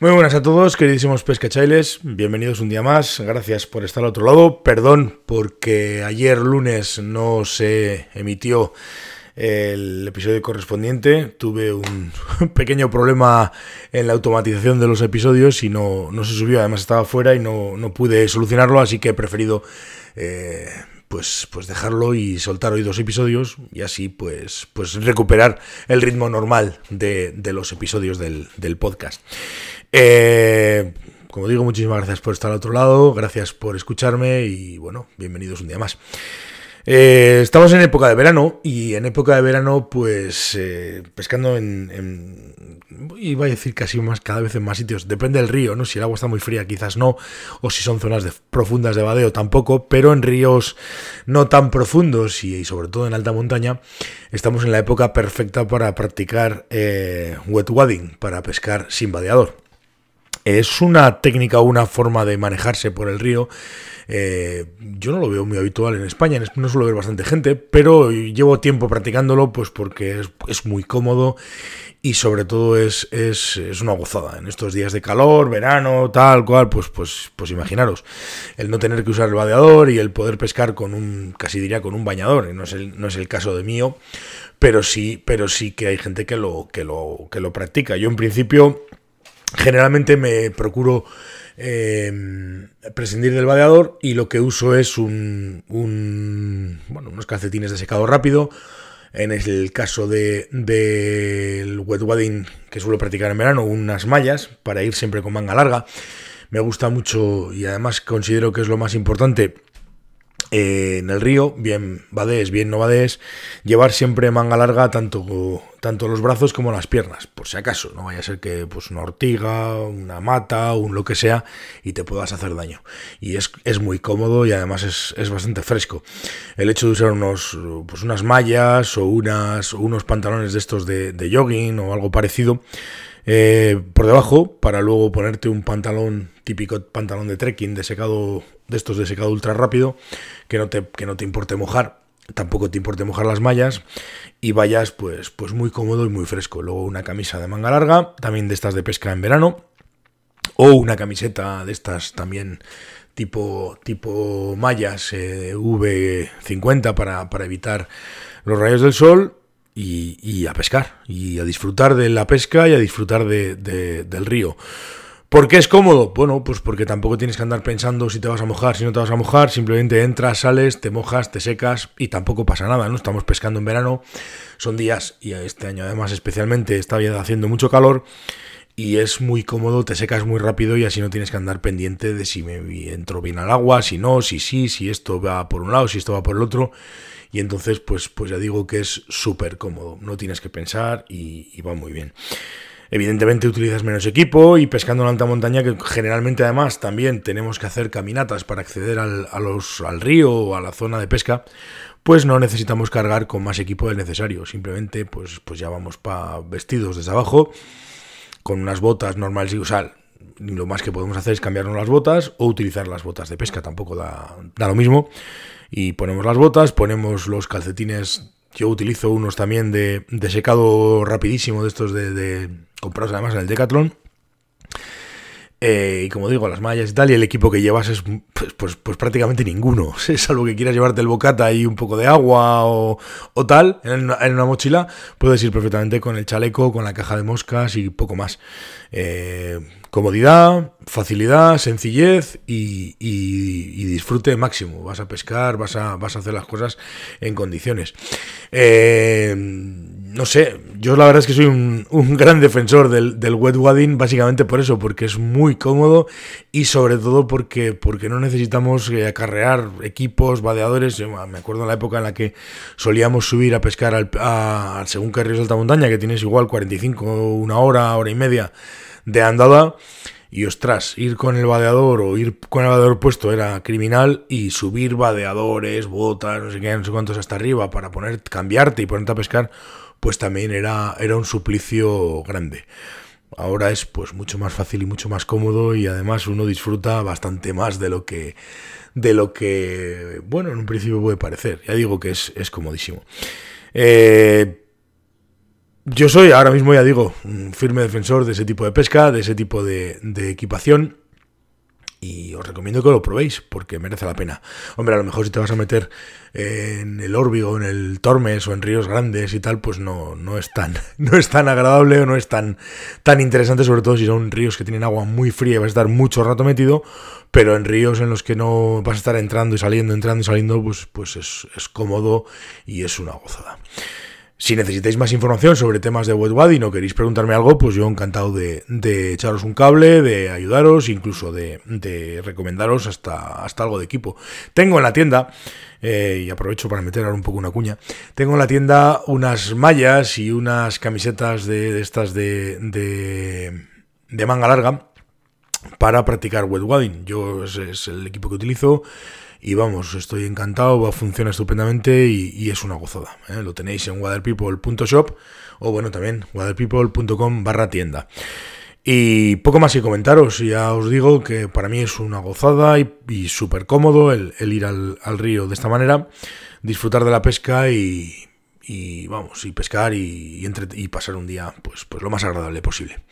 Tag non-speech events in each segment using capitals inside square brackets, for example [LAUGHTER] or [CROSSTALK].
Muy buenas a todos, queridísimos pescachailes. Bienvenidos un día más. Gracias por estar al otro lado. Perdón porque ayer lunes no se emitió el episodio correspondiente. Tuve un [LAUGHS] pequeño problema en la automatización de los episodios y no, no se subió. Además estaba fuera y no, no pude solucionarlo, así que he preferido eh, pues, pues dejarlo y soltar hoy dos episodios y así pues, pues recuperar el ritmo normal de, de los episodios del, del podcast. Eh, como digo, muchísimas gracias por estar al otro lado, gracias por escucharme y bueno, bienvenidos un día más. Eh, estamos en época de verano y en época de verano pues eh, pescando en, en, iba a decir casi más cada vez en más sitios, depende del río, ¿no? Si el agua está muy fría quizás no, o si son zonas de, profundas de vadeo tampoco, pero en ríos no tan profundos y, sobre todo en alta montaña estamos en la época perfecta para practicar eh, wet wadding, para pescar sin vadeador. Es una técnica o una forma de manejarse por el río. Eh, yo no lo veo muy habitual en España, no suelo ver bastante gente, pero llevo tiempo practicándolo pues porque es, muy cómodo y sobre todo es, es, una gozada. En estos días de calor, verano, tal cual, pues, pues, pues imaginaros, el no tener que usar el vadeador y el poder pescar con un, casi diría con un bañador, no es el, no es el caso de mío, pero sí, pero sí que hay gente que lo, que lo, que lo practica. Yo en principio Generalmente me procuro eh, prescindir del vadeador y lo que uso es un, un, bueno, unos calcetines de secado rápido. En el caso del de, wet wadding que suelo practicar en verano, unas mallas para ir siempre con manga larga. Me gusta mucho y además considero que es lo más importante eh, en el río, bien vadés, bien no vadés, llevar siempre manga larga tanto, tanto los brazos como las piernas, por si acaso, no vaya a ser que pues una ortiga, una mata, un lo que sea, y te puedas hacer daño. Y es, es muy cómodo y además es, es, bastante fresco. El hecho de usar unos, pues unas mallas o unas, unos pantalones de estos de, de jogging o algo parecido, eh, por debajo para luego ponerte un pantalón típico pantalón de trekking de secado de estos de secado ultra rápido que no te, que no te importe mojar tampoco te importe mojar las mallas y vayas pues, pues muy cómodo y muy fresco. Luego una camisa de manga larga, también de estas de pesca en verano, o una camiseta de estas también tipo, tipo mallas eh, V50 para, para evitar los rayos del sol y, a pescar, y a disfrutar de la pesca y a disfrutar de, de, del río. ¿Por qué es cómodo? Bueno, pues porque tampoco tienes que andar pensando si te vas a mojar, si no te vas a mojar, simplemente entras, sales, te mojas, te secas y tampoco pasa nada, ¿no? Estamos pescando en verano, son días, y este año además especialmente está haciendo mucho calor y es muy cómodo, te secas muy rápido y así no tienes que andar pendiente de si me entro bien al agua, si no, si sí, si esto va por un lado, si esto va por el otro y entonces pues, pues ya digo que es súper cómodo, no tienes que pensar y, va muy bien. Evidentemente utilizas menos equipo y pescando en alta montaña, que generalmente además también tenemos que hacer caminatas para acceder al, al río o a la zona de pesca, pues no necesitamos cargar con más equipo del necesario. Simplemente pues, pues ya vamos para vestidos desde abajo, con unas botas normales y usar. Lo más que podemos hacer es cambiarnos las botas o utilizar las botas de pesca, tampoco da, da lo mismo y ponemos las botas, ponemos los calcetines. Yo utilizo unos también de, de secado rapidísimo, de estos de, comprados además en el Decathlon. Eh, y como digo, las mallas y tal, y el equipo que llevas es pues, pues, pues prácticamente ninguno. [LAUGHS] Salvo que quieras llevarte el bocata y un poco de agua o, o tal en una, mochila, puedes ir perfectamente con el chaleco, con la caja de moscas y poco más. Eh, comodidad, facilidad, sencillez y, disfrute máximo. Vas a pescar, vas a, vas a hacer las cosas en condiciones. Eh, no sé, yo la verdad es que soy un, un gran defensor del, del, wet wadding, básicamente por eso, porque es muy cómodo y sobre todo porque, porque no necesitamos eh, acarrear equipos, vadeadores. Me acuerdo en la época en la que solíamos subir a pescar al, a según qué ríos de alta montaña, que tienes igual 45, una hora, hora y media de andada. Y ostras, ir con el vadeador o ir con el vadeador puesto era criminal y subir vadeadores, botas, no sé qué, no sé cuántos hasta arriba para poner, cambiarte y ponerte a pescar, pues también era, era un suplicio grande. Ahora es pues mucho más fácil y mucho más cómodo y además uno disfruta bastante más de lo que de lo que bueno en un principio puede parecer. Ya digo que es, es comodísimo. Eh, yo soy ahora mismo, ya digo, un firme defensor de ese tipo de pesca, de ese tipo de, equipación y os recomiendo que lo probéis porque merece la pena. Hombre, a lo mejor si te vas a meter en el Orbigo, en el Tormes o en ríos grandes y tal, pues no, no, es, tan, [LAUGHS] no es tan agradable o no es tan, tan interesante, sobre todo si son ríos que tienen agua muy fría y vas a estar mucho rato metido, pero en ríos en los que no vas a estar entrando y saliendo, entrando y saliendo, pues, pues es, es cómodo y es una gozada. Si necesitáis más información sobre temas de wet y no queréis preguntarme algo, pues yo encantado de, echaros un cable, de ayudaros, incluso de, recomendaros hasta, hasta algo de equipo. Tengo en la tienda, eh, y aprovecho para meter ahora un poco una cuña, tengo en la tienda unas mallas y unas camisetas de, estas de, de, manga larga para practicar wet wading. Yo es el equipo que utilizo y vamos, estoy encantado, funciona estupendamente y, es una gozada. ¿eh? Lo tenéis en waterpeople.shop o bueno, también waterpeople.com barra tienda. Y poco más que comentaros, ya os digo que para mí es una gozada y, súper cómodo el, ir al, río de esta manera, disfrutar de la pesca y, vamos, y pescar y, y, pasar un día pues, pues lo más agradable posible.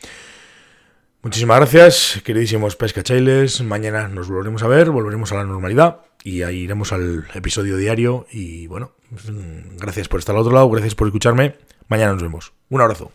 Muchísimas gracias, queridísimos pescachailes. Mañana nos volveremos a ver, volveremos a la normalidad y ahí iremos al episodio diario. Y bueno, gracias por estar al otro lado, gracias por escucharme. Mañana nos vemos. Un abrazo.